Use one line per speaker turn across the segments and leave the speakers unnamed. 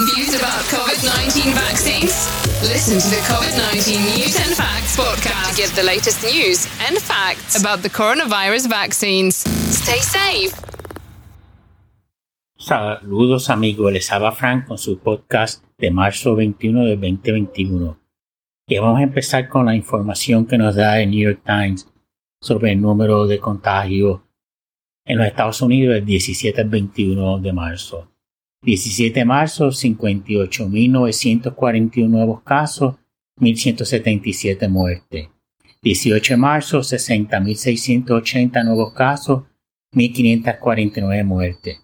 Confused about COVID 19 vaccines? Listen to the COVID 19 News and Facts podcast to get the latest news and facts about the coronavirus vaccines. Stay safe.
Saludos amigos, les habla Frank con su podcast de marzo 21 de 2021. Y vamos a empezar con la información que nos da el New York Times sobre el número de contagios en los Estados Unidos el 17 al 21 de marzo. 17 de marzo, 58.941 nuevos casos, 1.177 muertes. 18 de marzo, 60.680 nuevos casos, 1.549 muertes.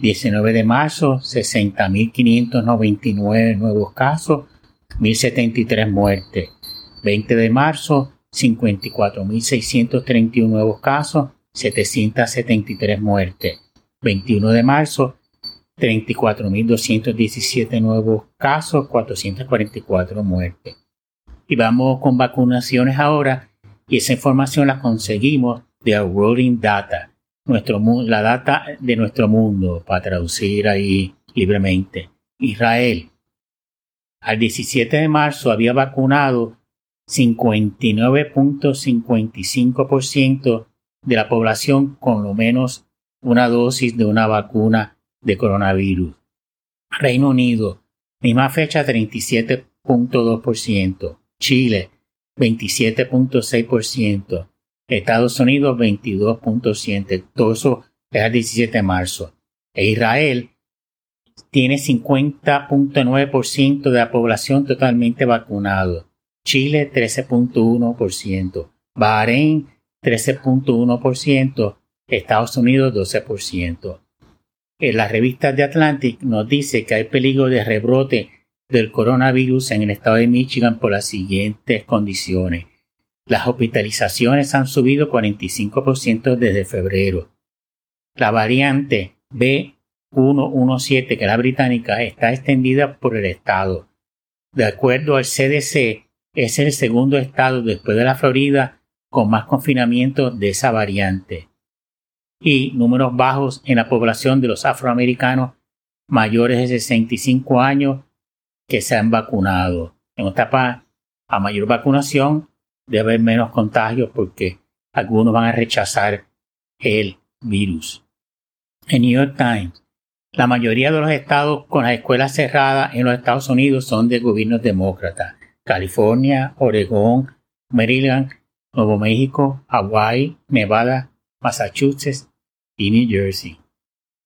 19 de marzo, 60.599 nuevos casos, 1.073 muertes. 20 de marzo, 54.631 nuevos casos, 773 muertes. 21 de marzo, 34.217 nuevos casos, 444 muertes. Y vamos con vacunaciones ahora, y esa información la conseguimos de Rolling Data, nuestro, la data de nuestro mundo, para traducir ahí libremente. Israel, al 17 de marzo había vacunado 59.55% de la población con lo menos una dosis de una vacuna de coronavirus. Reino Unido, misma fecha 37.2%. Chile, 27.6%. Estados Unidos, 22.7%. Todo eso es el 17 de marzo. E Israel tiene 50.9% de la población totalmente vacunado. Chile, 13.1%. Bahrein, 13.1%. Estados Unidos, 12% en las revistas de Atlantic nos dice que hay peligro de rebrote del coronavirus en el estado de Michigan por las siguientes condiciones. Las hospitalizaciones han subido 45% desde febrero. La variante B117, que es la británica, está extendida por el estado. De acuerdo al CDC, es el segundo estado después de la Florida con más confinamiento de esa variante y números bajos en la población de los afroamericanos mayores de 65 años que se han vacunado. En esta etapa, a mayor vacunación, debe haber menos contagios porque algunos van a rechazar el virus. En New York Times, la mayoría de los estados con las escuelas cerradas en los Estados Unidos son de gobiernos demócratas. California, Oregón, Maryland, Nuevo México, Hawaii, Nevada, Massachusetts y New Jersey.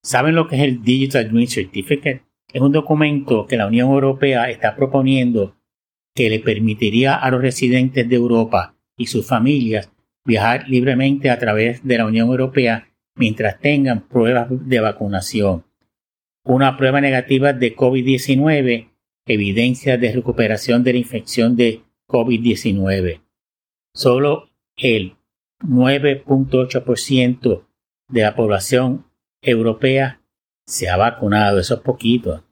¿Saben lo que es el Digital Green Certificate? Es un documento que la Unión Europea está proponiendo que le permitiría a los residentes de Europa y sus familias viajar libremente a través de la Unión Europea mientras tengan pruebas de vacunación. Una prueba negativa de COVID-19, evidencia de recuperación de la infección de COVID-19. Solo el 9.8% de la población europea se ha vacunado, eso es poquito,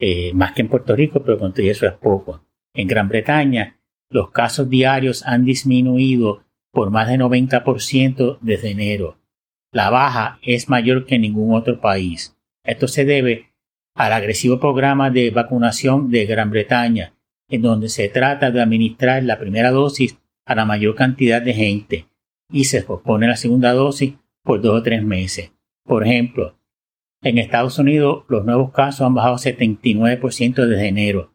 eh, más que en Puerto Rico, pero con eso es poco. En Gran Bretaña, los casos diarios han disminuido por más de 90% desde enero. La baja es mayor que en ningún otro país. Esto se debe al agresivo programa de vacunación de Gran Bretaña, en donde se trata de administrar la primera dosis a la mayor cantidad de gente y se pospone la segunda dosis por dos o tres meses. Por ejemplo, en Estados Unidos los nuevos casos han bajado 79% desde enero,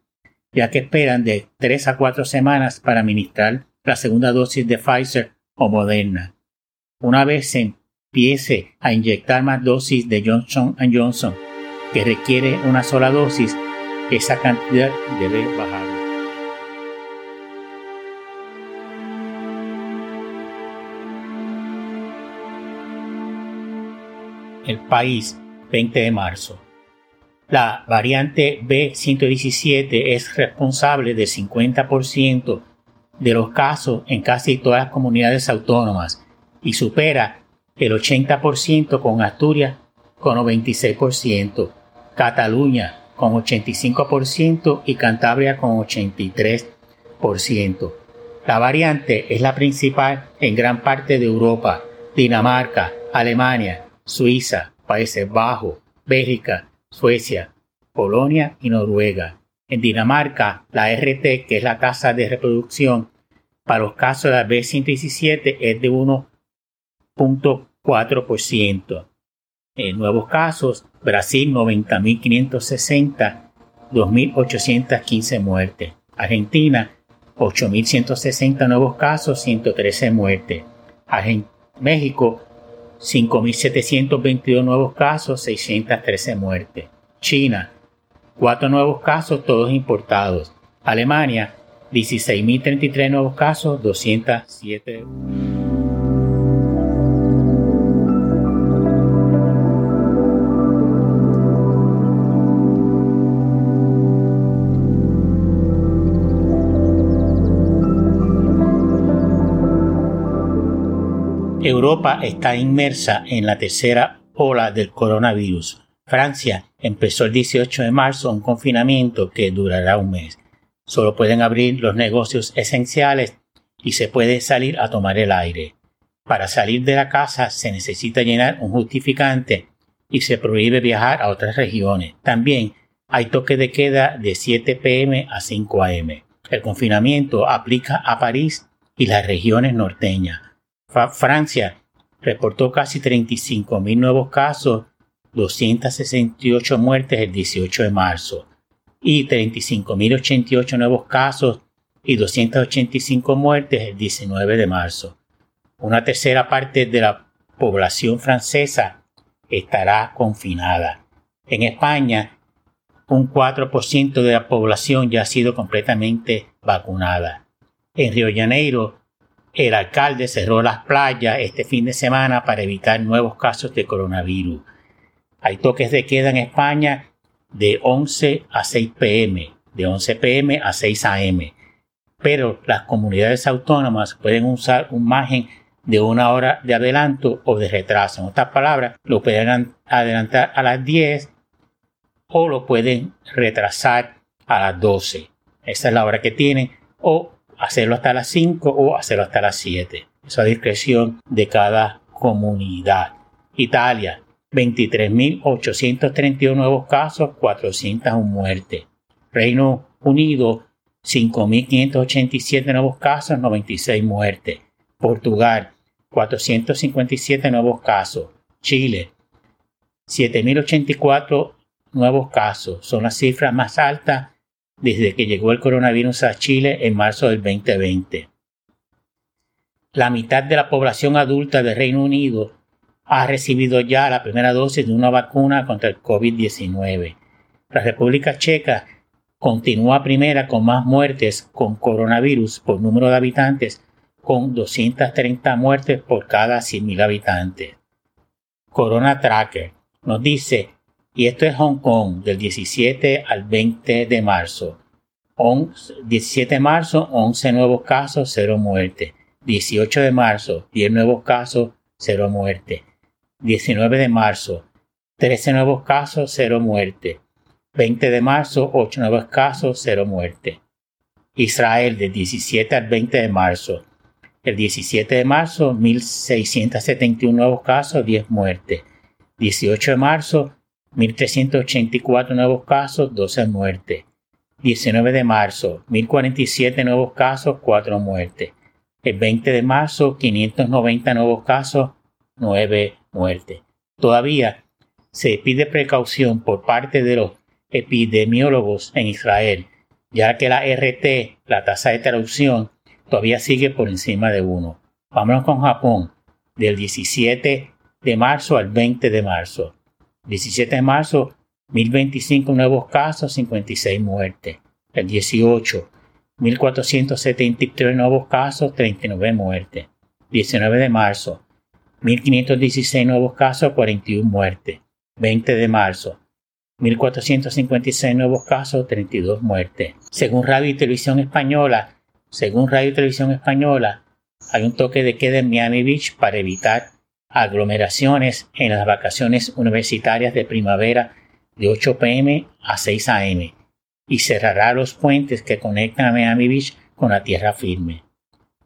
ya que esperan de tres a cuatro semanas para administrar la segunda dosis de Pfizer o Moderna. Una vez se empiece a inyectar más dosis de Johnson Johnson, que requiere una sola dosis, esa cantidad debe bajar. El país 20 de marzo. La variante B117 es responsable del 50% de los casos en casi todas las comunidades autónomas y supera el 80% con Asturias con 96%, Cataluña con 85% y Cantabria con 83%. La variante es la principal en gran parte de Europa, Dinamarca, Alemania, Suiza, Países Bajos, Bélgica, Suecia, Polonia y Noruega. En Dinamarca, la RT, que es la tasa de reproducción para los casos de la B117, es de 1.4%. En nuevos casos, Brasil 90.560, 2.815 muertes. Argentina 8.160 nuevos casos, 113 muertes. México 5.722 nuevos casos, 613 muertes. China, 4 nuevos casos, todos importados. Alemania, 16.033 nuevos casos, 207. Europa está inmersa en la tercera ola del coronavirus. Francia empezó el 18 de marzo un confinamiento que durará un mes. Solo pueden abrir los negocios esenciales y se puede salir a tomar el aire. Para salir de la casa se necesita llenar un justificante y se prohíbe viajar a otras regiones. También hay toque de queda de 7 pm a 5 am. El confinamiento aplica a París y las regiones norteñas. Francia reportó casi 35.000 nuevos casos, 268 muertes el 18 de marzo y 35.088 nuevos casos y 285 muertes el 19 de marzo. Una tercera parte de la población francesa estará confinada. En España, un 4% de la población ya ha sido completamente vacunada. En Río Janeiro, el alcalde cerró las playas este fin de semana para evitar nuevos casos de coronavirus. Hay toques de queda en España de 11 a 6 pm, de 11 pm a 6 am. Pero las comunidades autónomas pueden usar un margen de una hora de adelanto o de retraso. En otras palabras, lo pueden adelantar a las 10 o lo pueden retrasar a las 12. Esa es la hora que tienen. O hacerlo hasta las 5 o hacerlo hasta las 7. Esa discreción de cada comunidad. Italia, 23.831 nuevos casos, 401 muertes. Reino Unido, 5.587 nuevos casos, 96 muertes. Portugal, 457 nuevos casos. Chile, 7.084 nuevos casos. Son las cifras más altas desde que llegó el coronavirus a Chile en marzo del 2020. La mitad de la población adulta del Reino Unido ha recibido ya la primera dosis de una vacuna contra el COVID-19. La República Checa continúa primera con más muertes con coronavirus por número de habitantes, con 230 muertes por cada 100.000 habitantes. Corona Tracker nos dice y esto es Hong Kong del 17 al 20 de marzo. 17 de marzo, 11 nuevos casos, 0 muertes. 18 de marzo, 10 nuevos casos, 0 muertes. 19 de marzo, 13 nuevos casos, 0 muertes. 20 de marzo, 8 nuevos casos, 0 muertes. Israel del 17 al 20 de marzo. El 17 de marzo, 1.671 nuevos casos, 10 muertes. 18 de marzo, 1.384 nuevos casos, 12 muertes. 19 de marzo, 1.047 nuevos casos, 4 muertes. El 20 de marzo, 590 nuevos casos, 9 muertes. Todavía se pide precaución por parte de los epidemiólogos en Israel, ya que la RT, la tasa de traducción, todavía sigue por encima de 1. Vámonos con Japón, del 17 de marzo al 20 de marzo. 17 de marzo, 1025 nuevos casos, 56 muertes. El 18, 1473 nuevos casos, 39 muertes. 19 de marzo, 1516 nuevos casos, 41 muertes. 20 de marzo, 1456 nuevos casos, 32 muertes. Según Radio y Televisión Española, según Radio Televisión Española, hay un toque de queda en Miami Beach para evitar aglomeraciones en las vacaciones universitarias de primavera de 8 pm a 6 am y cerrará los puentes que conectan a Miami Beach con la tierra firme.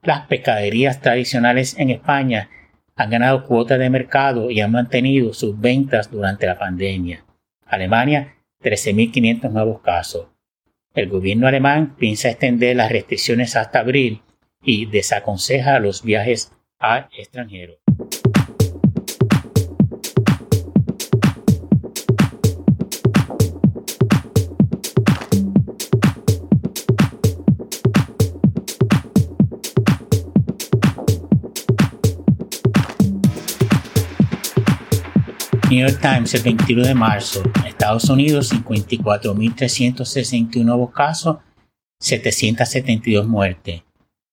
Las pescaderías tradicionales en España han ganado cuotas de mercado y han mantenido sus ventas durante la pandemia. Alemania 13.500 nuevos casos. El gobierno alemán piensa extender las restricciones hasta abril y desaconseja los viajes al extranjero. New York Times el 21 de marzo, Estados Unidos 54.361 nuevos casos, 772 muertes.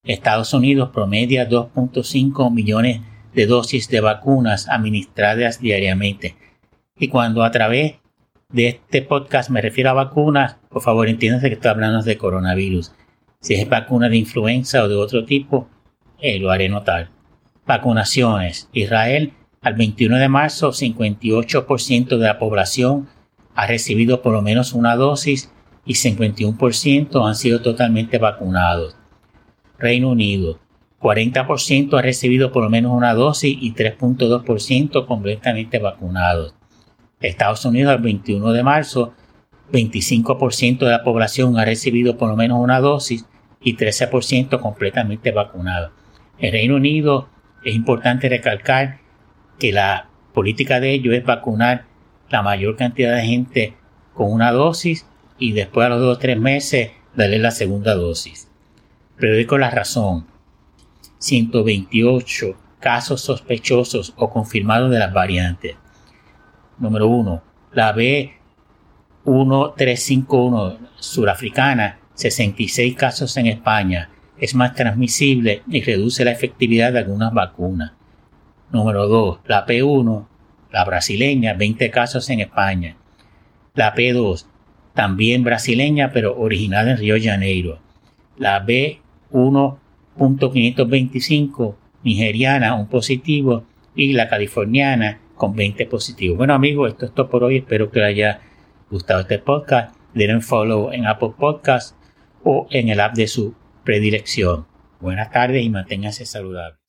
Estados Unidos promedia 2.5 millones de dosis de vacunas administradas diariamente. Y cuando a través de este podcast me refiero a vacunas, por favor entiéndase que estoy hablando de coronavirus. Si es vacuna de influenza o de otro tipo, eh, lo haré notar. Vacunaciones. Israel al 21 de marzo, 58% de la población ha recibido por lo menos una dosis y 51% han sido totalmente vacunados. Reino Unido, 40% ha recibido por lo menos una dosis y 3.2% completamente vacunados. Estados Unidos, al 21 de marzo, 25% de la población ha recibido por lo menos una dosis y 13% completamente vacunado. En Reino Unido es importante recalcar que la política de ellos es vacunar la mayor cantidad de gente con una dosis y después a los dos o tres meses darle la segunda dosis. Periódico La Razón. 128 casos sospechosos o confirmados de las variantes. Número 1. La B1351 surafricana, 66 casos en España. Es más transmisible y reduce la efectividad de algunas vacunas. Número 2, la P1, la brasileña, 20 casos en España. La P2, también brasileña, pero originada en Río de Janeiro. La B1.525, nigeriana, un positivo. Y la californiana, con 20 positivos. Bueno, amigos, esto es todo por hoy. Espero que les haya gustado este podcast. Den follow en Apple Podcast o en el app de su predilección. Buenas tardes y manténganse saludables.